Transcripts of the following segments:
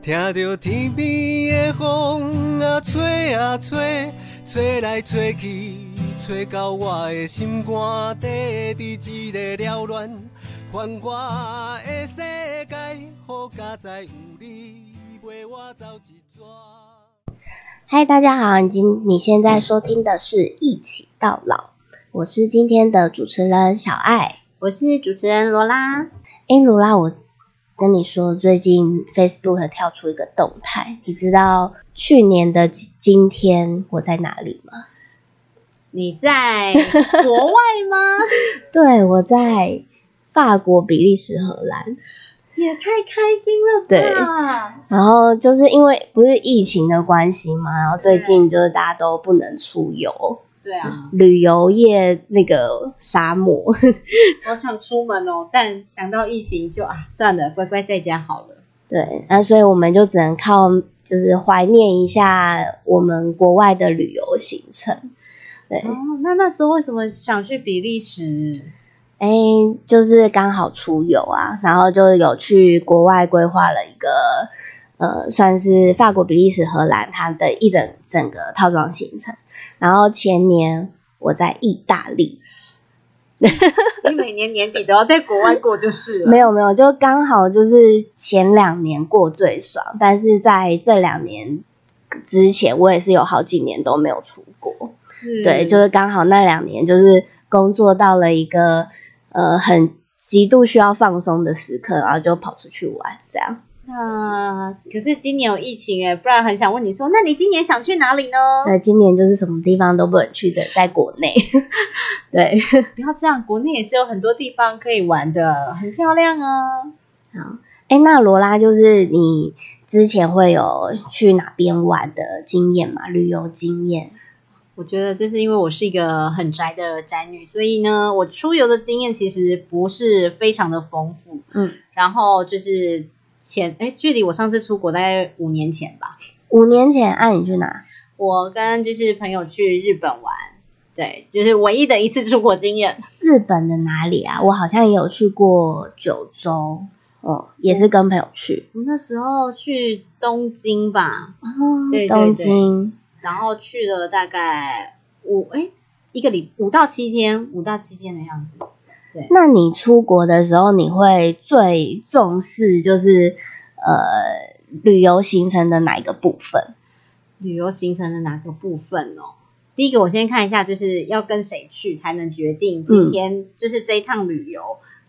听着天边的风啊吹啊吹，吹来吹去，吹到我的心肝底，伫一个缭乱繁华的世界，好佳哉有你陪我走一逝。嗨，大家好，你今你现在收听的是《一起到老》，我是今天的主持人小爱。我是主持人罗拉。诶，罗拉，我跟你说，最近 Facebook 跳出一个动态，你知道去年的今今天我在哪里吗？你在国外吗？对，我在法国、比利时、荷兰。也太开心了吧！对然后就是因为不是疫情的关系嘛，然后最近就是大家都不能出游，对啊，旅游业那个沙漠。好想出门哦，但想到疫情就啊，算了，乖乖在家好了。对，那所以我们就只能靠就是怀念一下我们国外的旅游行程。对，哦，那那时候为什么想去比利时？哎，就是刚好出游啊，然后就有去国外规划了一个呃，算是法国、比利时、荷兰它的一整整个套装行程。然后前年我在意大利，你每年年底都要在国外过就是了。没有没有，就刚好就是前两年过最爽，但是在这两年之前，我也是有好几年都没有出国。是对，就是刚好那两年就是工作到了一个呃很极度需要放松的时刻，然后就跑出去玩这样。那可是今年有疫情哎，不然很想问你说，那你今年想去哪里呢？对，今年就是什么地方都不能去的，在国内。对，不要这样，国内也是有很多地方可以玩的，很漂亮啊。好，哎，那罗拉就是你之前会有去哪边玩的经验吗？旅游经验？我觉得这是因为我是一个很宅的宅女，所以呢，我出游的经验其实不是非常的丰富。嗯，然后就是前哎，距离我上次出国大概五年前吧，五年前，啊，你去哪？我跟就是朋友去日本玩，对，就是唯一的一次出国经验。日本的哪里啊？我好像也有去过九州，哦，也是跟朋友去。我那时候去东京吧，对东京。然后去了大概五哎一个礼五到七天，五到七天的样子。那你出国的时候，你会最重视就是呃旅游行程的哪一个部分？旅游行程的哪个部分哦？第一个，我先看一下，就是要跟谁去才能决定今天就是这一趟旅游，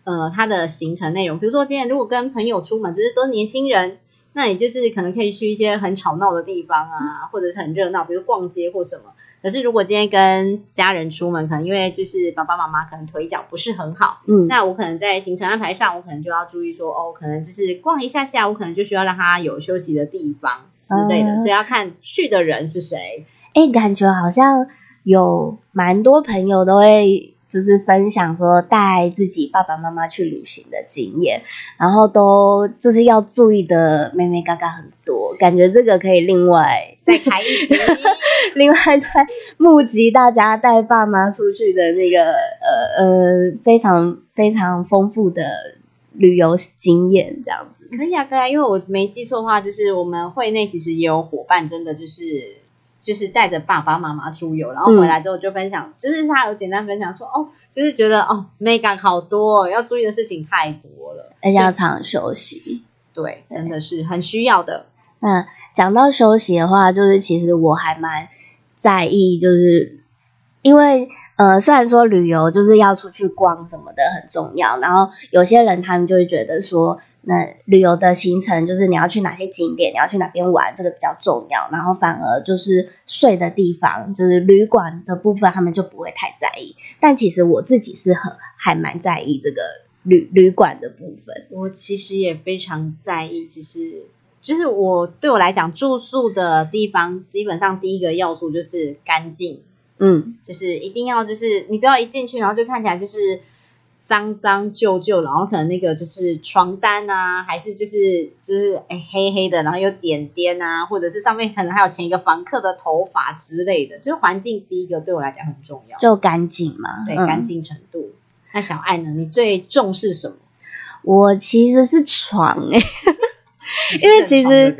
呃，它的行程内容。比如说今天如果跟朋友出门，就是都是年轻人，那你就是可能可以去一些很吵闹的地方啊，或者是很热闹，比如逛街或什么。可是如果今天跟家人出门，可能因为就是爸爸妈妈可能腿脚不是很好，嗯，那我可能在行程安排上，我可能就要注意说，哦，可能就是逛一下下，我可能就需要让他有休息的地方之类的，嗯。所以要看去的人是谁。哎、感觉好像有蛮多朋友都会就是分享说带自己爸爸妈妈去旅行的经验，然后都就是要注意的妹妹嘎嘎很多，感觉这个可以另外 再开一集，另外再募集大家带爸妈出去的那个呃呃非常非常丰富的旅游经验，这样子。可以啊，可以啊，因为我没记错的话，就是我们会内其实也有伙伴，真的就是就是带着爸爸妈妈出游，然后回来之后就分享，就是他有简单分享说，哦，就是觉得哦，mega 好多、哦，要注意的事情太多了，而且要常常休息。对，真的是很需要的。那讲到休息的话，就是其实我还蛮在意，就是因为呃，虽然说旅游就是要出去逛什么的很重要，然后有些人他们就会觉得说，那旅游的行程就是你要去哪些景点，你要去哪边玩，这个比较重要，然后反而就是睡的地方，就是旅馆的部分，他们就不会太在意。但其实我自己是很还蛮在意这个旅旅馆的部分。我其实也非常在意，就是就是我对我来讲，住宿的地方基本上第一个要素就是干净，嗯，就是一定要就是你不要一进去，然后就看起来就是脏脏旧旧，然后可能那个就是床单啊，还是就是就是哎黑黑的，然后有点点啊，或者是上面可能还有前一个房客的头发之类的，就是环境第一个对我来讲很重要，就干净嘛，嗯对干净程度。那小爱呢？你最重视什么？我其实是床哎、因为其实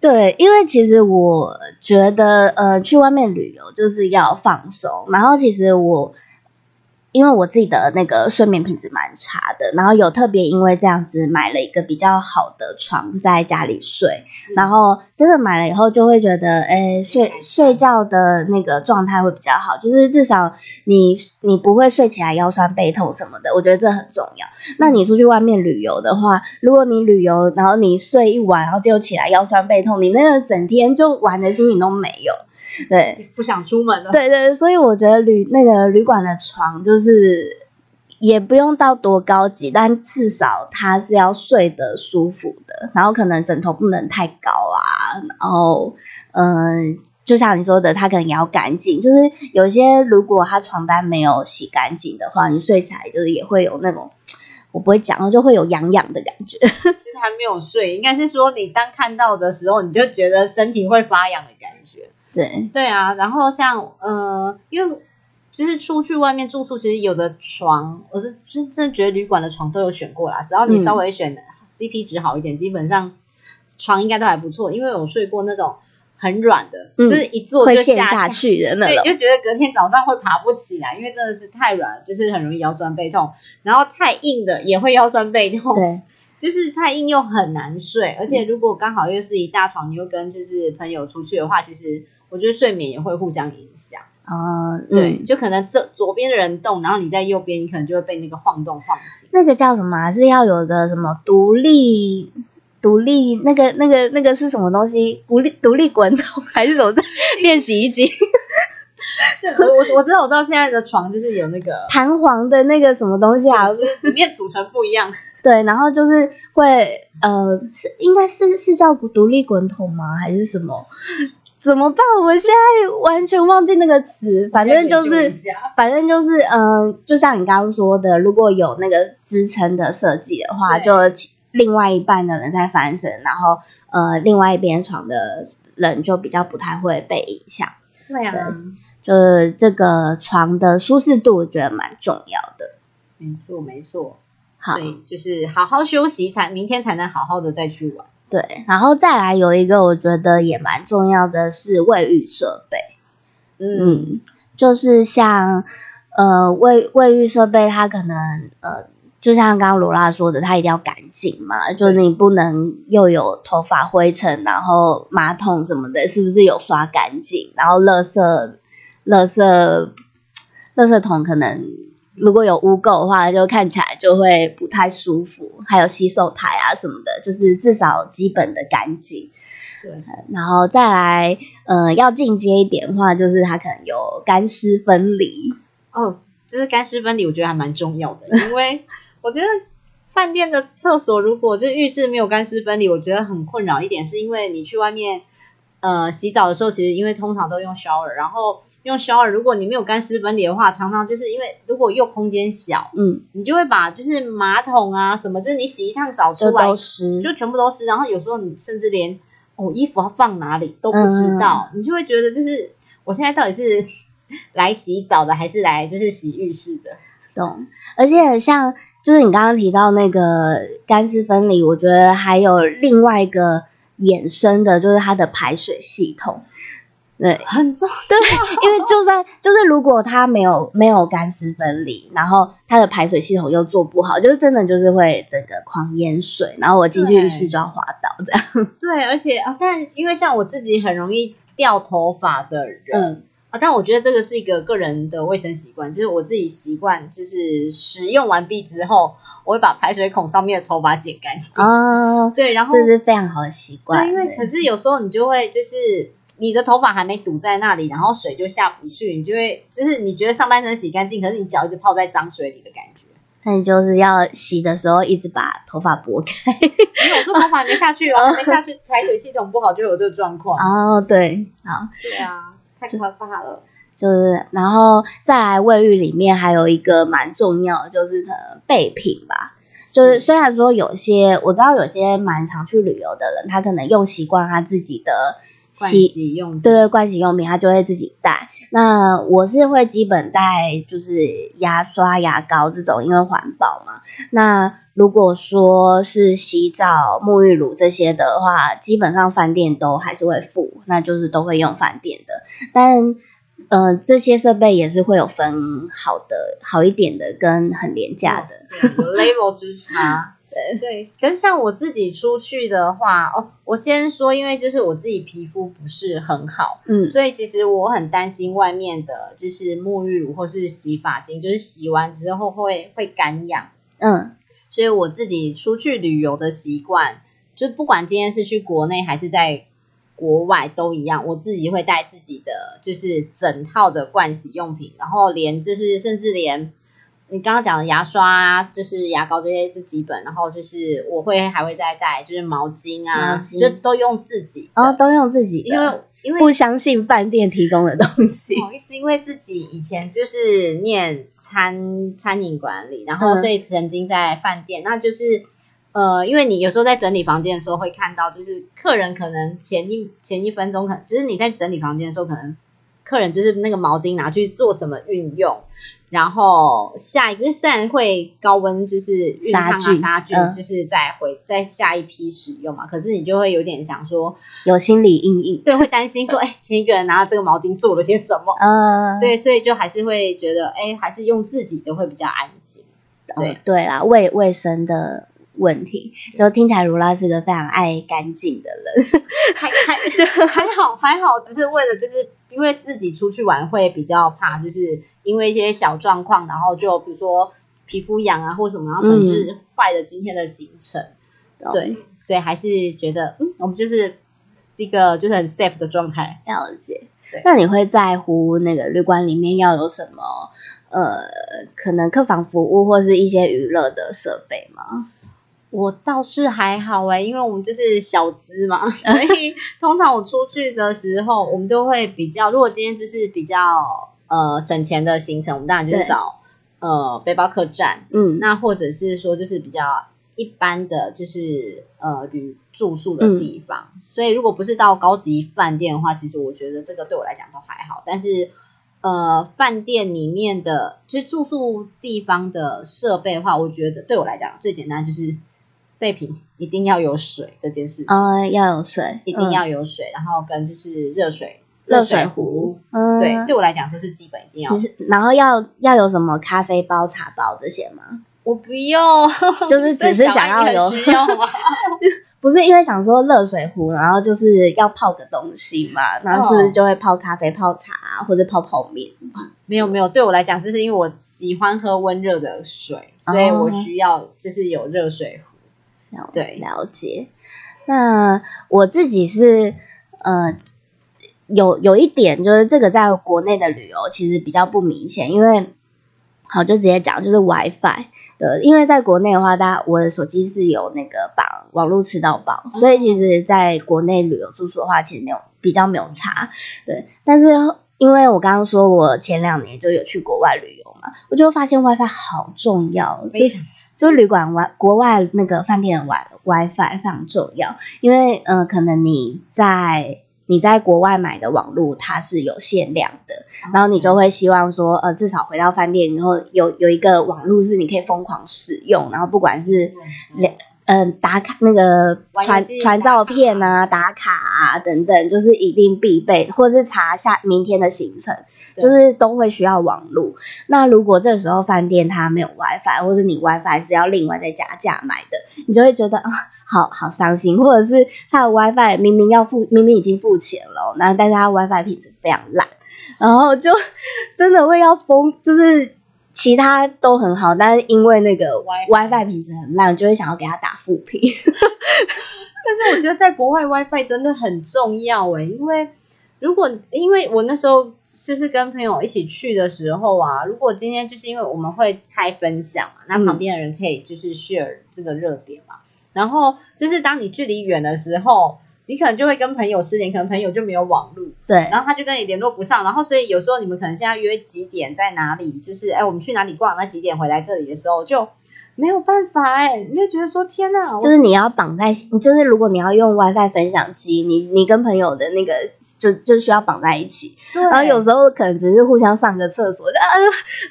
对，因为其实我觉得，呃，去外面旅游就是要放松。然后其实我，因为我自己的那个睡眠品质蛮差的，然后有特别因为这样子买了一个比较好的床在家里睡，然后真的买了以后就会觉得，哎，睡睡觉的那个状态会比较好，就是至少你你不会睡起来腰酸背痛什么的，我觉得这很重要。那你出去外面旅游的话，如果你旅游，然后你睡一晚，然后就起来腰酸背痛，你那个整天就玩的心情都没有。对不想出门了。对对，所以我觉得旅那个旅馆的床就是也不用到多高级，但至少它是要睡得舒服的，然后可能枕头不能太高啊，然后嗯。就像你说的，它可能也要干净。就是有些如果它床单没有洗干净的话，你睡起来就是也会有那种，我不会讲，就会有痒痒的感觉。其 实还没有睡，应该是说你当看到的时候，你就觉得身体会发痒的感觉。对，对啊，然后像呃，因为就是出去外面住宿，其实有的床，我是真真觉得旅馆的床都有选过啦，只要你稍微选 CP 值好一点，基本上床应该都还不错。因为我睡过那种很软的，嗯就是一坐就下陷下去的那对，种。就觉得隔天早上会爬不起来，因为真的是太软，就是很容易腰酸背痛。然后太硬的也会腰酸背痛，对，就是太硬又很难睡。而且如果刚好又是一大床，你又跟就是朋友出去的话，其实我觉得睡眠也会互相影响。嗯、对，嗯，就可能这左边的人动，然后你在右边，你可能就会被那个晃动晃醒。那个叫什么、啊？是要有一个什么独立。独立那个那个那个是什么东西？独立独立滚筒还是什么的？练洗衣机我我我知道，我知道现在的床就是有那个，弹簧的那个什么东西啊？就是里面组成不一样。对，然后就是会呃，是应该是是叫独立滚筒吗？还是什么？怎么办？我现在完全忘记那个词。反正就是，反正就是，嗯、就像你刚刚说的，如果有那个支撑的设计的话，就另外一半的人在翻身，然后呃，另外一边床的人就比较不太会被影响。对啊，就是这个床的舒适度，我觉得蛮重要的。没错没错。好所，以就是好好休息，才明天才能好好的再去玩。对，然后再来有一个我觉得也蛮重要的是卫浴设备。嗯，嗯，就是像呃卫卫浴设备，它可能呃，就像刚刚罗拉说的，它一定要干净嘛，就是你不能又有头发灰尘，然后马桶什么的，是不是有刷干净？然后垃圾垃圾垃圾桶可能。如果有污垢的话，就看起来就会不太舒服。还有洗手台啊什么的，就是至少基本的干净。对，然后再来，呃，要进阶一点的话，就是它可能有干湿分离。哦，就是干湿分离，我觉得还蛮重要的，因为 我觉得饭店的厕所如果就浴室没有干湿分离，我觉得很困扰一点，是因为你去外面呃洗澡的时候，其实因为通常都用 shower，然后用 shower，如果你没有干湿分离的话，常常就是因为如果又空间小，嗯，你就会把就是马桶啊什么，就是你洗一趟澡出来都湿。就全部都湿，然后有时候你甚至连哦衣服要放哪里都不知道，你就会觉得就是我现在到底是 来洗澡的，还是来就是洗浴室的？懂。而且像就是你刚刚提到那个干湿分离，我觉得还有另外一个衍生的，就是它的排水系统。对，很重对，因为就算就是如果它没有没有干湿分离，然后它的排水系统又做不好，就是真的就是会整个狂淹水，然后我进去浴室就要滑倒这样。对，而且啊，但因为像我自己很容易掉头发的人。嗯啊，但我觉得这个是一个个人的卫生习惯，就是我自己习惯，就是使用完毕之后，我会把排水孔上面的头发剪干净。哦，对，然后这是非常好的习惯。对，因为可是有时候你就会就是你的头发还没堵在那里，然后水就下不去，你就会就是你觉得上半身洗干净，可是你脚一直泡在脏水里的感觉。那你就是要洗的时候一直把头发拨开。因为我说头发还没下去哦，还没下去，排水系统不好就有这个状况。哦，对，好，对啊，太可怕了。就是然后再来卫浴里面还有一个蛮重要的，就是可能备品吧。就是虽然说有些我知道有些蛮常去旅游的人，他可能用习惯他自己的盥洗洗用品对对，盥洗用品他就会自己带。那我是会基本带，就是牙刷、牙膏这种，因为环保嘛。那如果说是洗澡、沐浴乳这些的话，基本上饭店都还是会付，那就是都会用饭店的。但呃，这些设备也是会有分好的、好一点的跟很廉价的。有 level 之差。对。对，可是像我自己出去的话，哦，我先说，因为就是我自己皮肤不是很好，嗯。所以其实我很担心外面的，就是沐浴乳或是洗发精，就是洗完之后会会干痒。嗯。所以我自己出去旅游的习惯，就不管今天是去国内还是在国外都一样，我自己会带自己的就是整套的盥洗用品，然后连就是甚至连你刚刚讲的牙刷啊，就是牙膏这些是基本，然后就是我会还会再带就是毛巾啊，巾就都用自己哦，都用自己的，因为因为不相信饭店提供的东西不。好意思，因为自己以前就是念餐餐饮管理，然后嗯所以曾经在饭店，那就是呃，因为你有时候在整理房间的时候会看到，就是客人可能前一前一分钟可能就是你在整理房间的时候，可能客人就是那个毛巾拿去做什么运用。然后下一就是虽然会高温，就是熨烫啊杀菌杀菌，嗯就是再回再下一批使用嘛。可是你就会有点想说，有心理阴影。对，会担心说，哎，前一个人拿这个毛巾做了些什么？嗯，对，所以就还是会觉得，哎，还是用自己的会比较安心。对哦对啦，卫卫生的问题，就听起来如拉是个非常爱干净的人。还还 还好还好，只是为了就是因为自己出去玩会比较怕，就是因为一些小状况，然后就比如说皮肤痒啊或什么，然后可能就是坏了今天的行程。对，所以还是觉得，嗯，我们就是这个就是很 safe 的状态。了解对。那你会在乎那个旅馆里面要有什么呃，可能客房服务或是一些娱乐的设备吗？我倒是还好哎、因为我们就是小资嘛，所以通常我出去的时候，我们都会比较，如果今天就是比较呃省钱的行程，我们当然就是找呃背包客栈，嗯，那或者是说就是比较一般的就是呃旅住宿的地方。所以如果不是到高级饭店的话，其实我觉得这个对我来讲都还好，但是。呃，饭店里面的就是住宿地方的设备的话，我觉得对我来讲最简单就是备品一定要有水这件事情，呃，要有水，一定要有水，然后跟就是热水热水水壶，嗯，对，对我来讲这是基本一定要你。是然后要要有什么咖啡包、茶包这些吗？我不用，就是只是想要有？不是因为想说热水壶，然后就是要泡个东西嘛，然后是不是就会泡咖啡、泡茶啊或者泡泡面？没有没有，对我来讲，就是因为我喜欢喝温热的水，所以我需要就是有热水对了解。那我自己是呃，有有一点就是这个在国内的旅游其实比较不明显，因为好就直接讲就是 WiFi 的，因为在国内的话，大家我的手机是有那个绑网络吃到饱，所以其实在国内旅游住宿的话，其实没有比较没有差，对。但是因为我刚刚说我前两年就有去国外旅游嘛，我就发现 WiFi 好重要，就非常就是旅馆外国外那个饭店的 Wi WiFi 非常重要，因为呃，可能你在你在国外买的网络它是有限量的，然后你就会希望说，呃，至少回到饭店以后有有一个网络是你可以疯狂使用，然后不管是两嗯、打卡那个传传照片啊、打卡啊等等，就是一定必备，或是查下明天的行程，就是都会需要网络。那如果这时候饭店它没有 WiFi，或者你 WiFi 是要另外再加价买的，你就会觉得啊，好好伤心，或者是他的 WiFi 明明要付，明明已经付钱了，然后但是他 WiFi 品质非常烂，然后就 真的会要疯，就是。其他都很好，但是因为那个 WiFi 品质很烂，就会想要给他打负评。但是我觉得在国外 WiFi 真的很重要诶，因为如果因为我那时候就是跟朋友一起去的时候啊，如果今天就是因为我们会开分享嘛，那嗯旁边的人可以就是 share 这个热点嘛，然后就是当你距离远的时候，你可能就会跟朋友失联，可能朋友就没有网络，对，然后他就跟你联络不上，然后所以有时候你们可能现在约几点在哪里，就是哎我们去哪里逛，那几点回来这里的时候就没有办法哎、你就觉得说天哪，我就是你要绑在，就是如果你要用 WiFi 分享机，你你跟朋友的那个就就需要绑在一起，对然后有时候可能只是互相上个厕所，啊，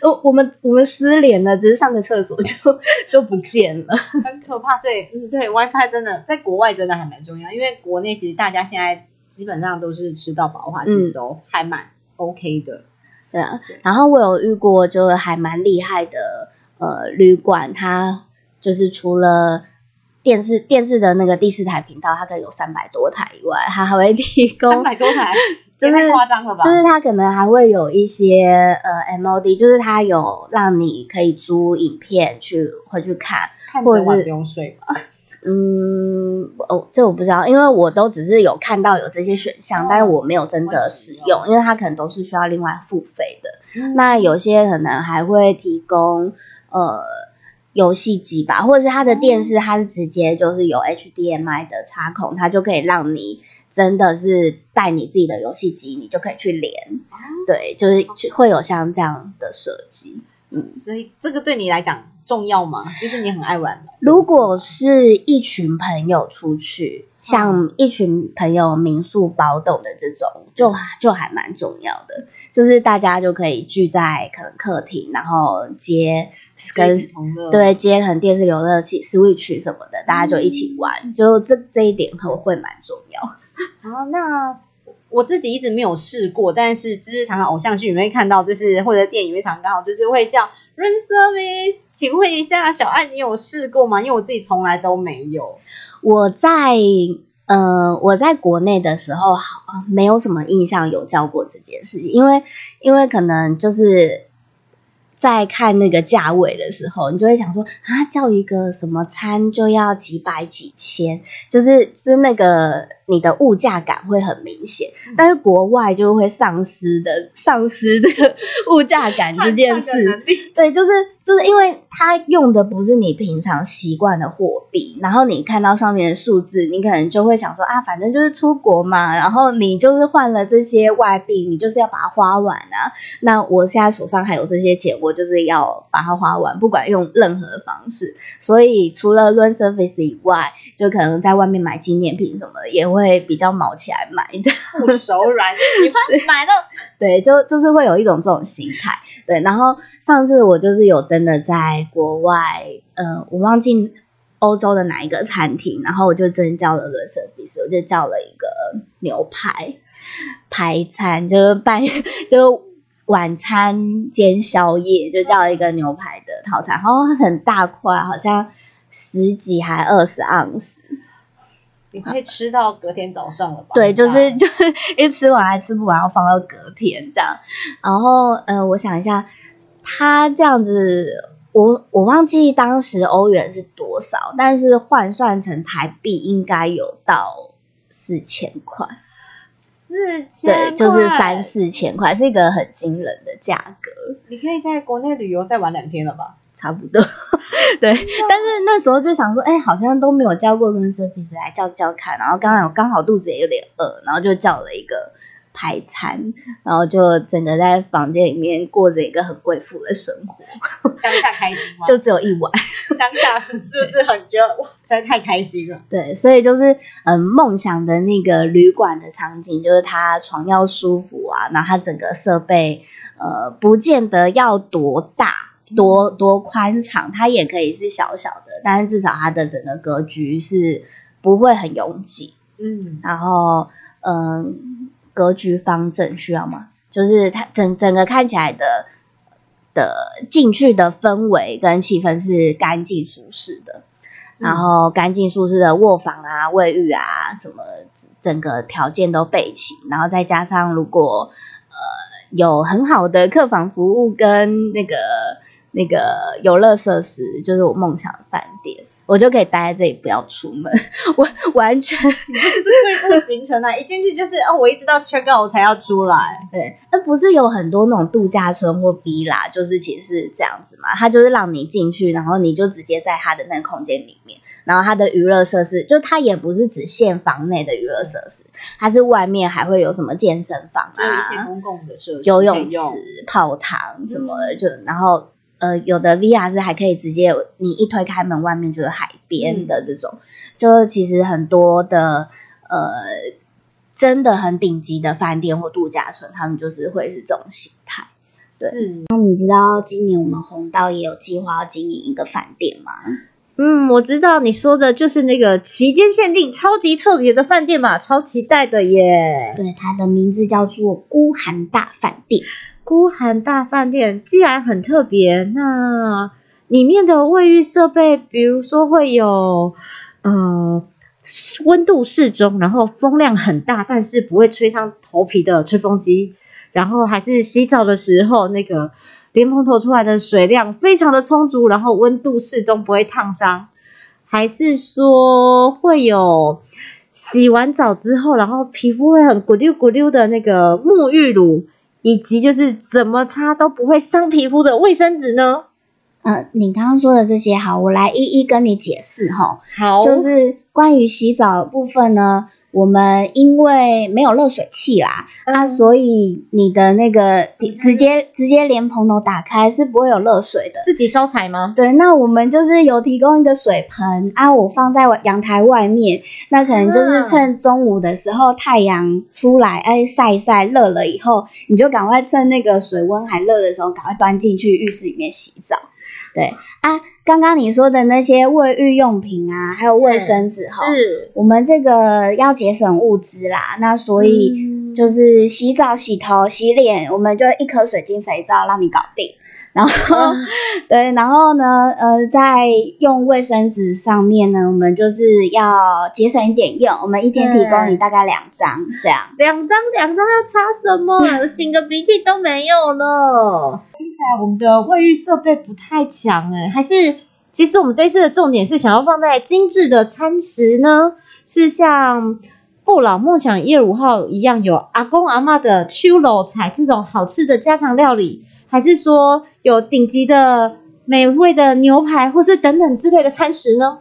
呃我们我们失联了，只是上个厕所就 就不见了。很可怕，所以嗯，对 WiFi 真的在国外真的还蛮重要，因为国内其实大家现在基本上都是吃到饱的话，其实都还蛮 OK 的。对啊，然后我有遇过，就是还蛮厉害的，呃，旅馆，它就是除了电视电视的那个第四台频道，它可能有三百多台以外，它还会提供三百多台，就是太夸张了吧？就是它可能还会有一些呃 MOD，就是它有让你可以租影片去回去看，看或者是不用睡嘛。嗯，哦，这我不知道，因为我都只是有看到有这些选项，哦但是我没有真的使用，因为它可能都是需要另外付费的。那有些可能还会提供呃游戏机吧，或者是它的电视，它是直接就是有 HDMI 的插孔，它就可以让你真的是带你自己的游戏机，你就可以去连。对，就是会有像这样的设计。嗯所以这个对你来讲重要吗？就是你很爱玩。如果是一群朋友出去，像一群朋友民宿包栋的这种，就就还蛮重要的。就是大家就可以聚在可能客厅，然后接跟对接可能电视游乐器、Switch 什么的，大家就一起玩。就这这一点会会蛮重要。好，那我自己一直没有试过，但是就是常常偶像剧里面会看到，就是或者电影里面常刚好就是会叫 room service，请问一下小爱，你有试过吗？因为我自己从来都没有。我在呃我在国内的时候，好没有什么印象有教过这件事情，因为因为可能就是在看那个价位的时候，你就会想说啊，叫一个什么餐就要几百几千，就是就是那个你的物价感会很明显，但是国外就会丧失的丧失这个 物价感这件事。对，就是就是因为它用的不是你平常习惯的货币，然后你看到上面的数字，你可能就会想说啊，反正就是出国嘛，然后你就是换了这些外币，你就是要把它花完啊。那我现在手上还有这些钱，我就是要把它花完，不管用任何方式。所以除了 run service 以外，就可能在外面买纪念品什么的，也会比较毛起来买这样。不手软，喜欢 买的。对，就就是会有一种这种心态。对，然后上次我就是有真的在国外，呃，我忘记欧洲的哪一个餐厅，然后我就真的叫了 room service，我就叫了一个牛排排餐，就是 半就晚餐兼宵夜，就叫了一个牛排的套餐，然后很大块，好像十几还二十盎司。你可以吃到隔天早上了吧？对，就是就是 一吃完还吃不完，要放到隔天这样。然后呃，我想一下，他这样子，我我忘记当时欧元是多少，但是换算成台币应该有到四千块，四千，对，就是三。四千块，是一个很惊人的价格。你可以在国内旅游再玩两天了吧？差不多，对，但是那时候就想说，哎、好像都没有叫过 room service 来叫叫看，然后刚好刚好肚子也有点饿，然后就叫了一个排餐，然后就整个在房间里面过着一个很贵妇的生活，当下开心吗？就只有一碗，当 下是不是很觉得哇，实在太开心了？对，所以就是嗯，梦想的那个旅馆的场景，就是它床要舒服啊，然后它整个设备呃，不见得要多大。多多宽敞，它也可以是小小的，但是至少它的整个格局是不会很拥挤。嗯，然后，嗯，格局方正需要吗？就是它整整个看起来的的进去的氛围跟气氛是干净舒适的，然后干净舒适的卧房啊、卫浴啊什么，整个条件都备齐，然后再加上如果呃有很好的客房服务跟那个那个游乐设施，就是我梦想的饭店。我就可以待在这里，不要出门。我完全这就是贵妇行程啊！一进去就是哦，我一直到 check out 我才要出来。对，那不是有很多那种度假村或 villa，就是其实是这样子嘛，它就是让你进去，然后你就直接在它的那个空间里面，然后它的娱乐设施，就它也不是只限房内的娱乐设施，它是外面还会有什么健身房就有一些啊、公共的设施，游泳池泡汤什么的，就然后呃，有的 VR 是还可以直接你一推开门，外面就是海边的这种，就是其实很多的呃，真的很顶级的饭店或度假村，他们就是会是这种形态。对是，那你知道今年我们红道也有计划要经营一个饭店吗？嗯，我知道你说的就是那个期间限定、超级特别的饭店嘛，超期待的耶！对，它的名字叫做孤寒大饭店。孤寒大饭店既然很特别，那里面的卫浴设备，比如说会有呃温度适中，然后风量很大，但是不会吹伤头皮的吹风机，然后还是洗澡的时候那个莲蓬头出来的水量非常的充足，然后温度适中，不会烫伤，还是说会有洗完澡之后，然后皮肤会很咕溜咕溜的那个沐浴乳。以及就是怎么擦都不会伤皮肤的卫生纸呢？呃，你刚刚说的这些，好，我来一一跟你解释哈。好，就是关于洗澡部分呢，我们因为没有热水器啦，啊，所以你的那个直接直接连蓬头打开是不会有热水的。自己烧柴吗？对，那我们就是有提供一个水盆啊，我放在阳台外面，那可能就是趁中午的时候太阳出来，哎，晒一晒热了以后，你就赶快趁那个水温还热的时候，赶快端进去浴室里面洗澡。对啊，刚刚你说的那些卫浴用品啊，还有卫生纸哈，是我们这个要节省物资啦，那所以就是洗澡、洗头、洗脸，我们就一颗水晶肥皂让你搞定。然后，对，然后呢，呃，在用卫生纸上面呢，我们就是要节省一点用，我们一天提供你大概两张这样。两张两张要擦什么？擤个鼻涕都没有了。听起来我们的卫浴设备不太强哎，还是其实我们这次的重点是想要放在精致的餐食呢？是像不老梦想一二五号一样有阿公阿妈的秋楼菜这种好吃的家常料理，还是说？有顶级的美味的牛排，或是等等之类的餐食呢？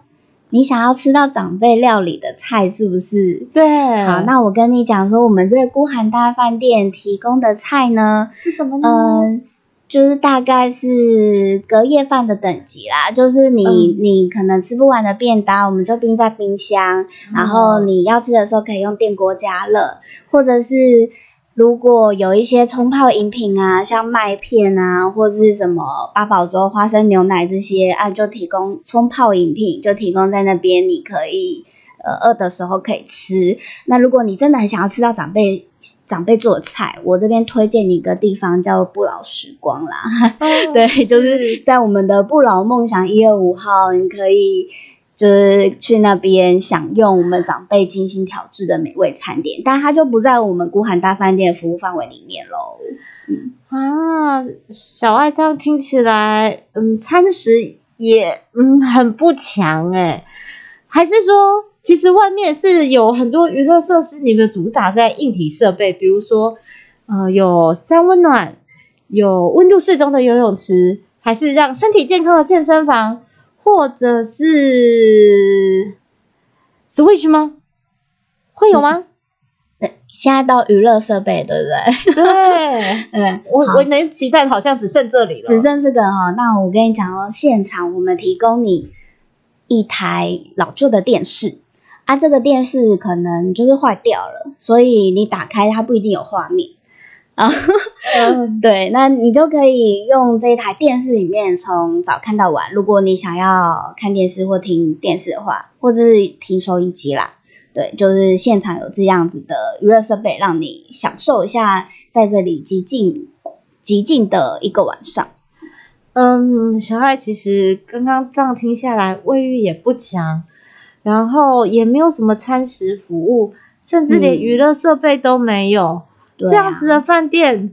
你想要吃到长辈料理的菜，是不是？对。好，那我跟你讲说，我们这个孤寒大饭店提供的菜呢，是什么呢？嗯，就是大概是隔夜饭的等级啦。就是你你可能吃不完的便当，我们就冰在冰箱，然后你要吃的时候可以用电锅加热，或者是。如果有一些冲泡饮品啊，像麦片啊，或是什么八宝粥、花生牛奶这些啊，就提供冲泡饮品，就提供在那边，你可以呃饿的时候可以吃。那如果你真的很想要吃到长辈长辈做的菜，我这边推荐你一个地方叫不老时光啦。对，就是在我们的不老梦想一二五号，你可以。就是去那边享用我们长辈精心调制的美味餐点，但它就不在我们孤寒大饭店服务范围里面喽。嗯啊，小爱这样听起来，嗯，餐食也嗯很不强哎，还是说其实外面是有很多娱乐设施，你们主打在硬体设备，比如说呃有三温暖，有温度适中的游泳池，还是让身体健康的健身房？或者是 Switch 吗？会有吗？对，现在到娱乐设备，对不对？对，嗯，我我能期待，好像只剩这里了，只剩这个哈。那我跟你讲哦，现场我们提供你一台老旧的电视啊，这个电视可能就是坏掉了，所以你打开它不一定有画面。啊，对，那你就可以用这一台电视里面从早看到晚。如果你想要看电视或听电视的话，或者是听收音机啦，对，就是现场有这样子的娱乐设备，让你享受一下在这里极静极静的一个晚上。嗯，小爱其实刚刚这样听下来，卫浴也不强，然后也没有什么餐食服务，甚至连娱乐设备都没有。这样子的饭店，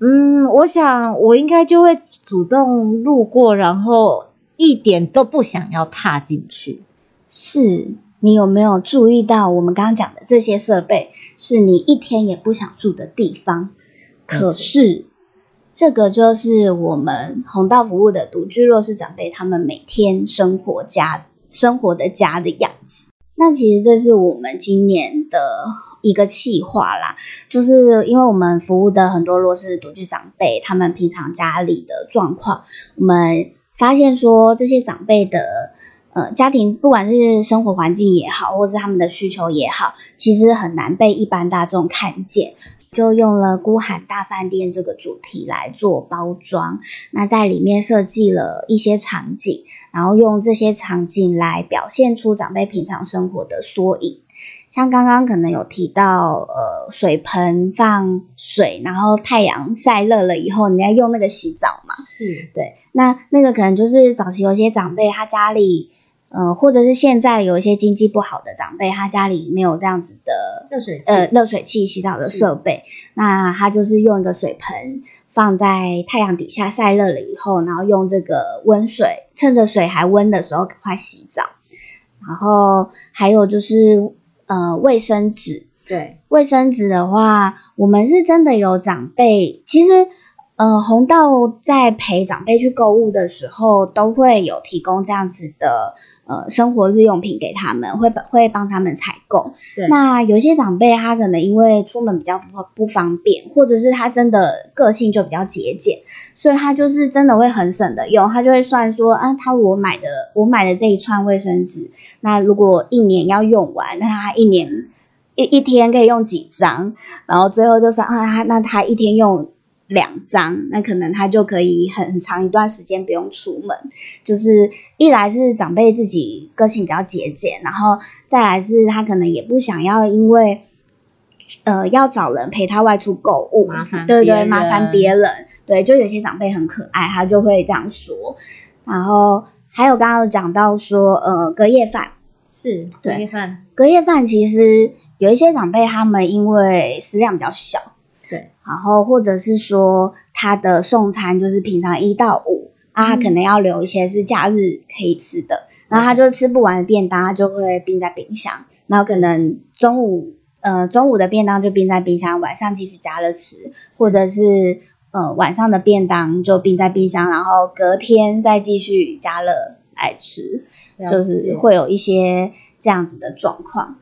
嗯，我想我应该就会主动路过，然后一点都不想要踏进去。是你有没有注意到，我们刚刚讲的这些设备，是你一天也不想住的地方？可是，这个就是我们红道服务的独居弱势长辈他们每天生活家生活的家的样子。那其实这是我们今年的一个计划啦，就是因为我们服务的很多弱势独居长辈，他们平常家里的状况，我们发现说这些长辈的呃家庭，不管是生活环境也好，或是他们的需求也好，其实很难被一般大众看见。就用了孤寒大饭店这个主题来做包装，那在里面设计了一些场景，然后用这些场景来表现出长辈平常生活的缩影。像刚刚可能有提到，呃，水盆放水，然后太阳晒热了以后，你要用那个洗澡嘛？是对，那那个可能就是早期有些长辈他家里。呃，或者是现在有一些经济不好的长辈，他家里没有这样子的热水器，呃，热水器洗澡的设备，那他就是用一个水盆放在太阳底下晒热了以后，然后用这个温水，趁着水还温的时候赶快洗澡。然后还有就是呃，卫生纸，对，卫生纸的话，我们是真的有长辈，其实。呃，红道在陪长辈去购物的时候，都会有提供这样子的呃生活日用品给他们，会会帮他们采购。对，那有些长辈他可能因为出门比较不不方便，或者是他真的个性就比较节俭，所以他就是真的会很省的用，他就会算说啊，他我买的我买的这一串卫生纸，那如果一年要用完，那他一年一一天可以用几张，然后最后就是啊，他那他一天用。两张，那可能他就可以很很长一段时间不用出门。就是一来是长辈自己个性比较节俭，然后再来是他可能也不想要因为呃要找人陪他外出购物，麻烦对对麻烦别人。对，就有些长辈很可爱，他就会这样说。然后还有刚刚讲到说，呃，隔夜饭是隔夜饭，隔夜饭其实有一些长辈他们因为食量比较小。对，然后或者是说他的送餐就是平常一到五啊，可能要留一些是假日可以吃的，然后他就吃不完的便当，他就会冰在冰箱，然后可能中午呃中午的便当就冰在冰箱，晚上继续加热吃，或者是呃晚上的便当就冰在冰箱，然后隔天再继续加热来吃，就是会有一些这样子的状况。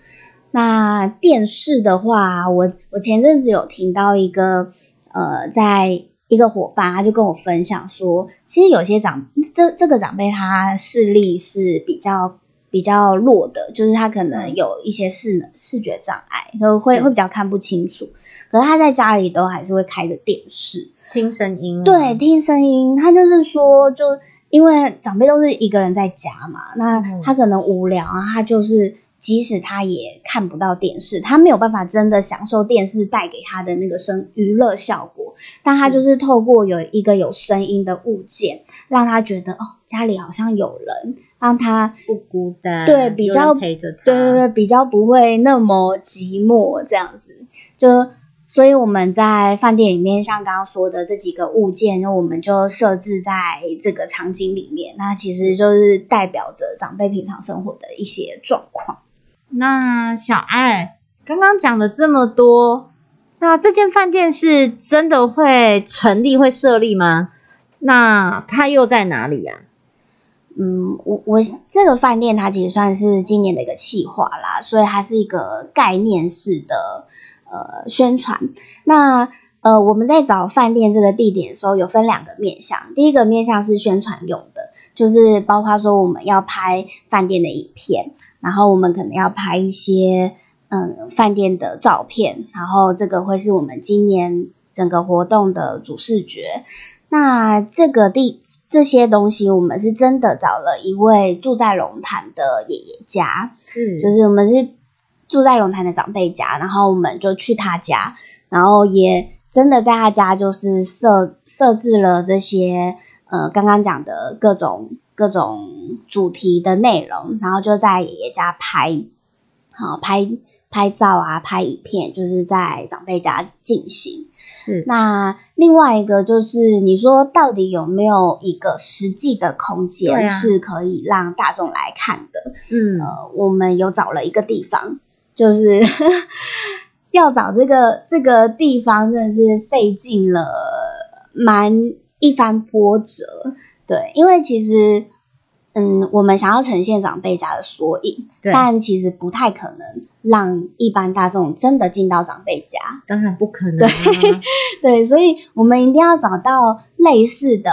那电视的话，我我前阵子有听到一个，呃，在一个伙伴他就跟我分享说，其实有些长这这个长辈他视力是比较比较弱的，就是他可能有一些视视觉障碍，就会会比较看不清楚。可是他在家里都还是会开着电视听声音，对，听声音。他就是说，就因为长辈都是一个人在家嘛，那他可能无聊啊，他就是。即使他也看不到电视，他没有办法真的享受电视带给他的那个声娱乐效果，但他就是透过有一个有声音的物件，让他觉得哦，家里好像有人，让他不孤单，对，比较陪着他，对对对，比较不会那么寂寞这样子。就所以我们在饭店里面，像刚刚说的这几个物件，那我们就设置在这个场景里面，那其实就是代表着长辈平常生活的一些状况。那小爱刚刚讲了这么多，那这间饭店是真的会成立、会设立吗？那它又在哪里呀？嗯，我我这个饭店它其实算是今年的一个企划啦，所以它是一个概念式的呃宣传。那呃我们在找饭店这个地点的时候，有分两个面向，第一个面向是宣传用的，就是包括说我们要拍饭店的影片。然后我们可能要拍一些嗯饭店的照片，然后这个会是我们今年整个活动的主视觉。那这个地这些东西，我们是真的找了一位住在龙潭的爷爷家，是，就是我们是住在龙潭的长辈家，然后我们就去他家，然后也真的在他家就是设设置了这些呃刚刚讲的各种。各种主题的内容，然后就在爷爷家拍，好拍拍照啊，拍影片，就是在长辈家进行。是那另外一个就是，你说到底有没有一个实际的空间是可以让大众来看的？嗯，呃，我们有找了一个地方，就是 要找这个这个地方，真的是费尽了蛮一番波折。对，因为其实，嗯，我们想要呈现长辈家的缩影，对但其实不太可能让一般大众真的进到长辈家。当然不可能、啊。对，所以我们一定要找到类似的，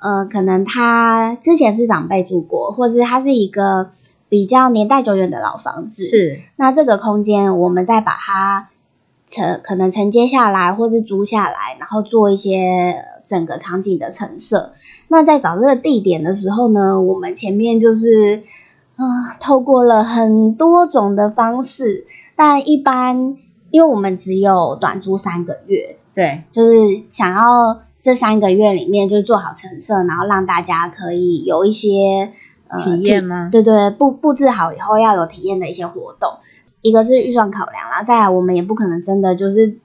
呃，可能他之前是长辈住过，或是他是一个比较年代久远的老房子。，是那这个空间我们再把它承可能承接下来，或是租下来，然后做一些呃整个场景的陈设。那在找这个地点的时候呢，我们前面就是啊、透过了很多种的方式，但一般因为我们只有短租三个月，对，就是想要这三个月里面就做好陈设，然后让大家可以有一些呃体验吗对对，布布置好以后要有体验的一些活动。一个是预算考量啦，再来我们也不可能真的就是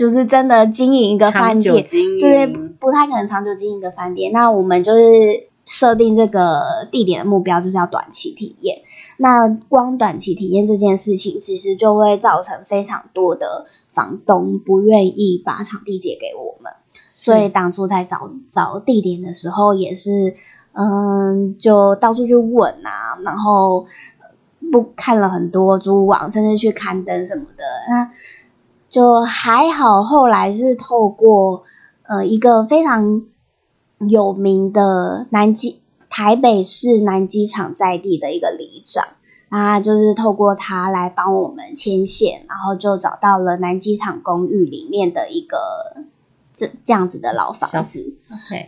就是真的经营一个饭店，对，不不太可能长久经营一个饭店。那我们就是设定这个地点的目标，就是要短期体验。那光短期体验这件事情，其实就会造成非常多的房东不愿意把场地借给我们。所以当初在找找地点的时候，也是嗯，就到处去问啊，然后呃不看了很多租网，甚至去刊登什么的。那就还好，后来是透过呃一个非常有名的南机台北市南机场在地的一个里长。啊，就是透过他来帮我们牵线，然后就找到了南机场公寓里面的一个这这样子的老房子。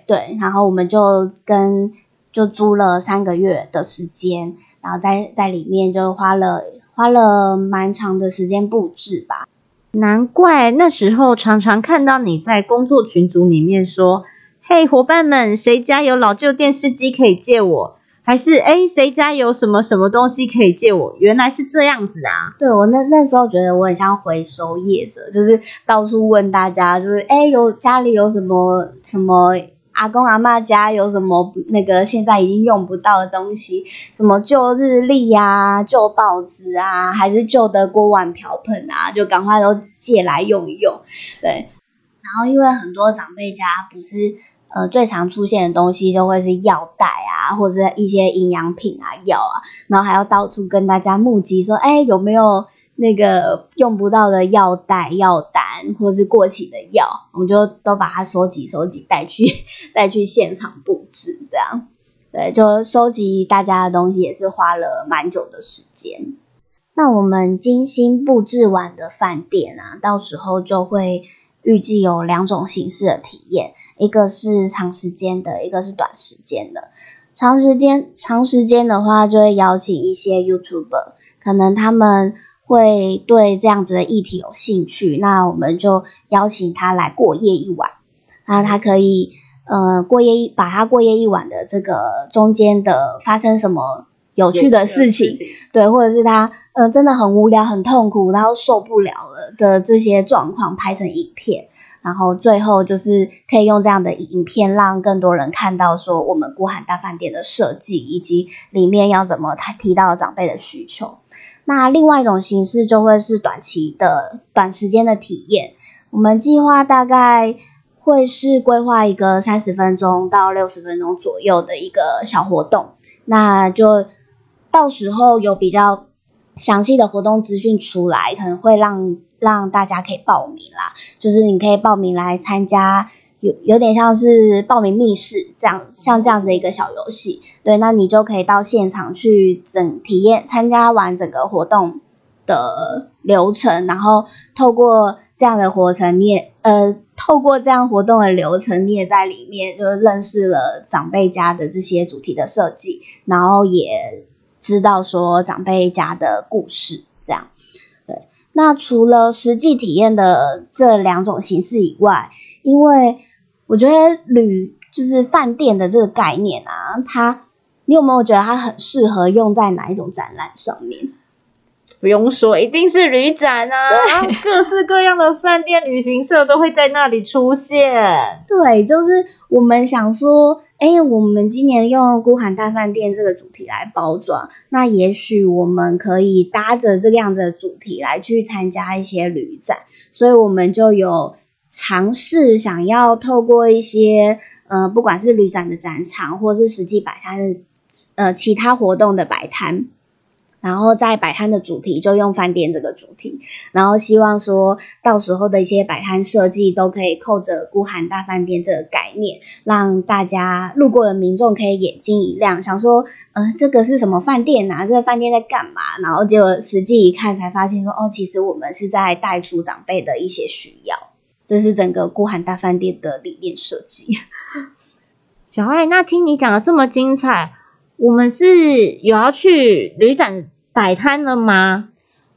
对，然后我们就跟就租了三个月的时间，然后在在里面就花了花了蛮长的时间布置吧。难怪那时候常常看到你在工作群组里面说：“嘿，伙伴们，谁家有老旧电视机可以借我？”还是哎，谁家有什么什么东西可以借我？原来是这样子啊！对我那那时候觉得我很像回收业者，就是到处问大家，就是哎有家里有什么什么阿公阿嬷家有什么那个现在已经用不到的东西，什么旧日历啊、旧报纸啊，还是旧的锅碗瓢盆啊，就赶快都借来用一用。对，然后因为很多长辈家不是。呃，最常出现的东西就会是药袋啊，或者一些营养品啊、药啊，然后还要到处跟大家募集说，哎，有没有那个用不到的药袋、药单，或是过期的药，我们就都把它收集、收集，带去 带去现场布置，这样。对，就收集大家的东西也是花了蛮久的时间。那我们精心布置完的饭店啊，到时候就会预计有两种形式的体验。一个是长时间的，一个是短时间的。长时间长时间的话，就会邀请一些 YouTuber，可能他们会对这样子的议题有兴趣，那我们就邀请他来过夜一晚。那他可以呃过夜一，把他过夜一晚的这个中间的发生什么有趣的事情，对，或者是他呃真的很无聊、很痛苦，然后受不了了的这些状况拍成影片。然后最后就是可以用这样的影片，让更多人看到说我们孤寒大饭店的设计，以及里面要怎么他提到长辈的需求。那另外一种形式就会是短期的、短时间的体验。我们计划大概会是规划一个三十分钟到六十分钟左右的一个小活动。那就到时候有比较详细的活动资讯出来，可能会让让大家可以报名啦。就是你可以报名来参加，有有点像是报名密室这样，像这样子的一个小游戏。對，那你就可以到現場去整體驗，參加完整個活動的流程，然後透過這樣的活程，你也呃透過這樣活動的流程，你也在裡面就認識了長輩家的這些主題的設計，然後也知道說長輩家的故事，這樣。對，那除了實際體驗的這兩種形式以外，因為我覺得旅就是飯店的這個概念啊，它你有没有觉得它很适合用在哪一种展览上面？不用说，一定是旅展啊！各式各样的饭店、旅行社都会在那里出现。对，就是我们想说，哎，我们今年用孤寒大饭店这个主题来包装，那也许我们可以搭着这个样子的主题来去参加一些旅展，所以我们就有尝试想要透过一些，呃，不管是旅展的展场，或是实际摆摊的呃其他活动的摆摊。然后在摆摊的主题就用饭店这个主题，然后希望说到时候的一些摆摊设计都可以扣着孤寒大饭店这个概念，让大家路过的民众可以眼睛一亮，想说，呃，这个是什么饭店啊？这个饭店在干嘛？然后结果实际一看才发现说，哦，其实我们是在带出长辈的一些需要，这是整个孤寒大饭店的理念设计。小爱，那听你讲的这么精彩，我们是有要去旅展。摆摊了吗？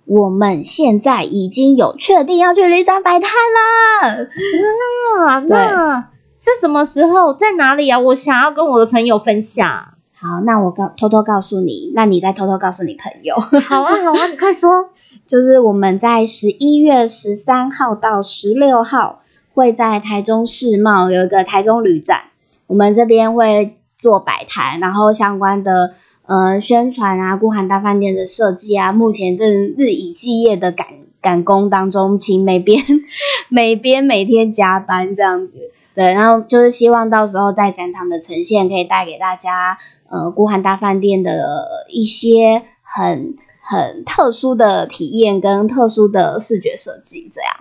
我们现在已经有确定要去旅展摆摊了。啊，那是什么时候？在哪里啊？我想要跟我的朋友分享。好，那我告偷偷告诉你，那你再偷偷告诉你朋友。好啊，好啊，你快说。就是我们在十一月十三号到十六号会在台中世贸有一个台中旅展，我们这边会做摆摊，然后相关的。呃，宣传啊，孤寒大饭店的设计啊，目前正日以继夜的赶赶工当中，请每边每边每天加班这样子，对，然后就是希望到时候在展场的呈现可以带给大家，呃，孤寒大饭店的一些很很特殊的体验跟特殊的视觉设计这样。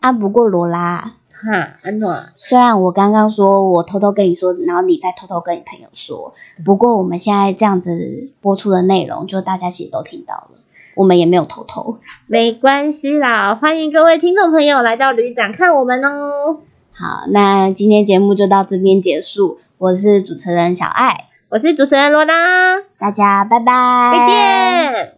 啊，不过罗拉。哈，安诺。虽然我刚刚说我偷偷跟你说，然后你再偷偷跟你朋友说，不过我们现在这样子播出的内容，就大家其实都听到了，我们也没有偷偷，没关系啦。欢迎各位听众朋友来到旅展看我们哦。好，那今天节目就到这边结束。我是主持人小爱，我是主持人罗拉，大家拜拜，再见。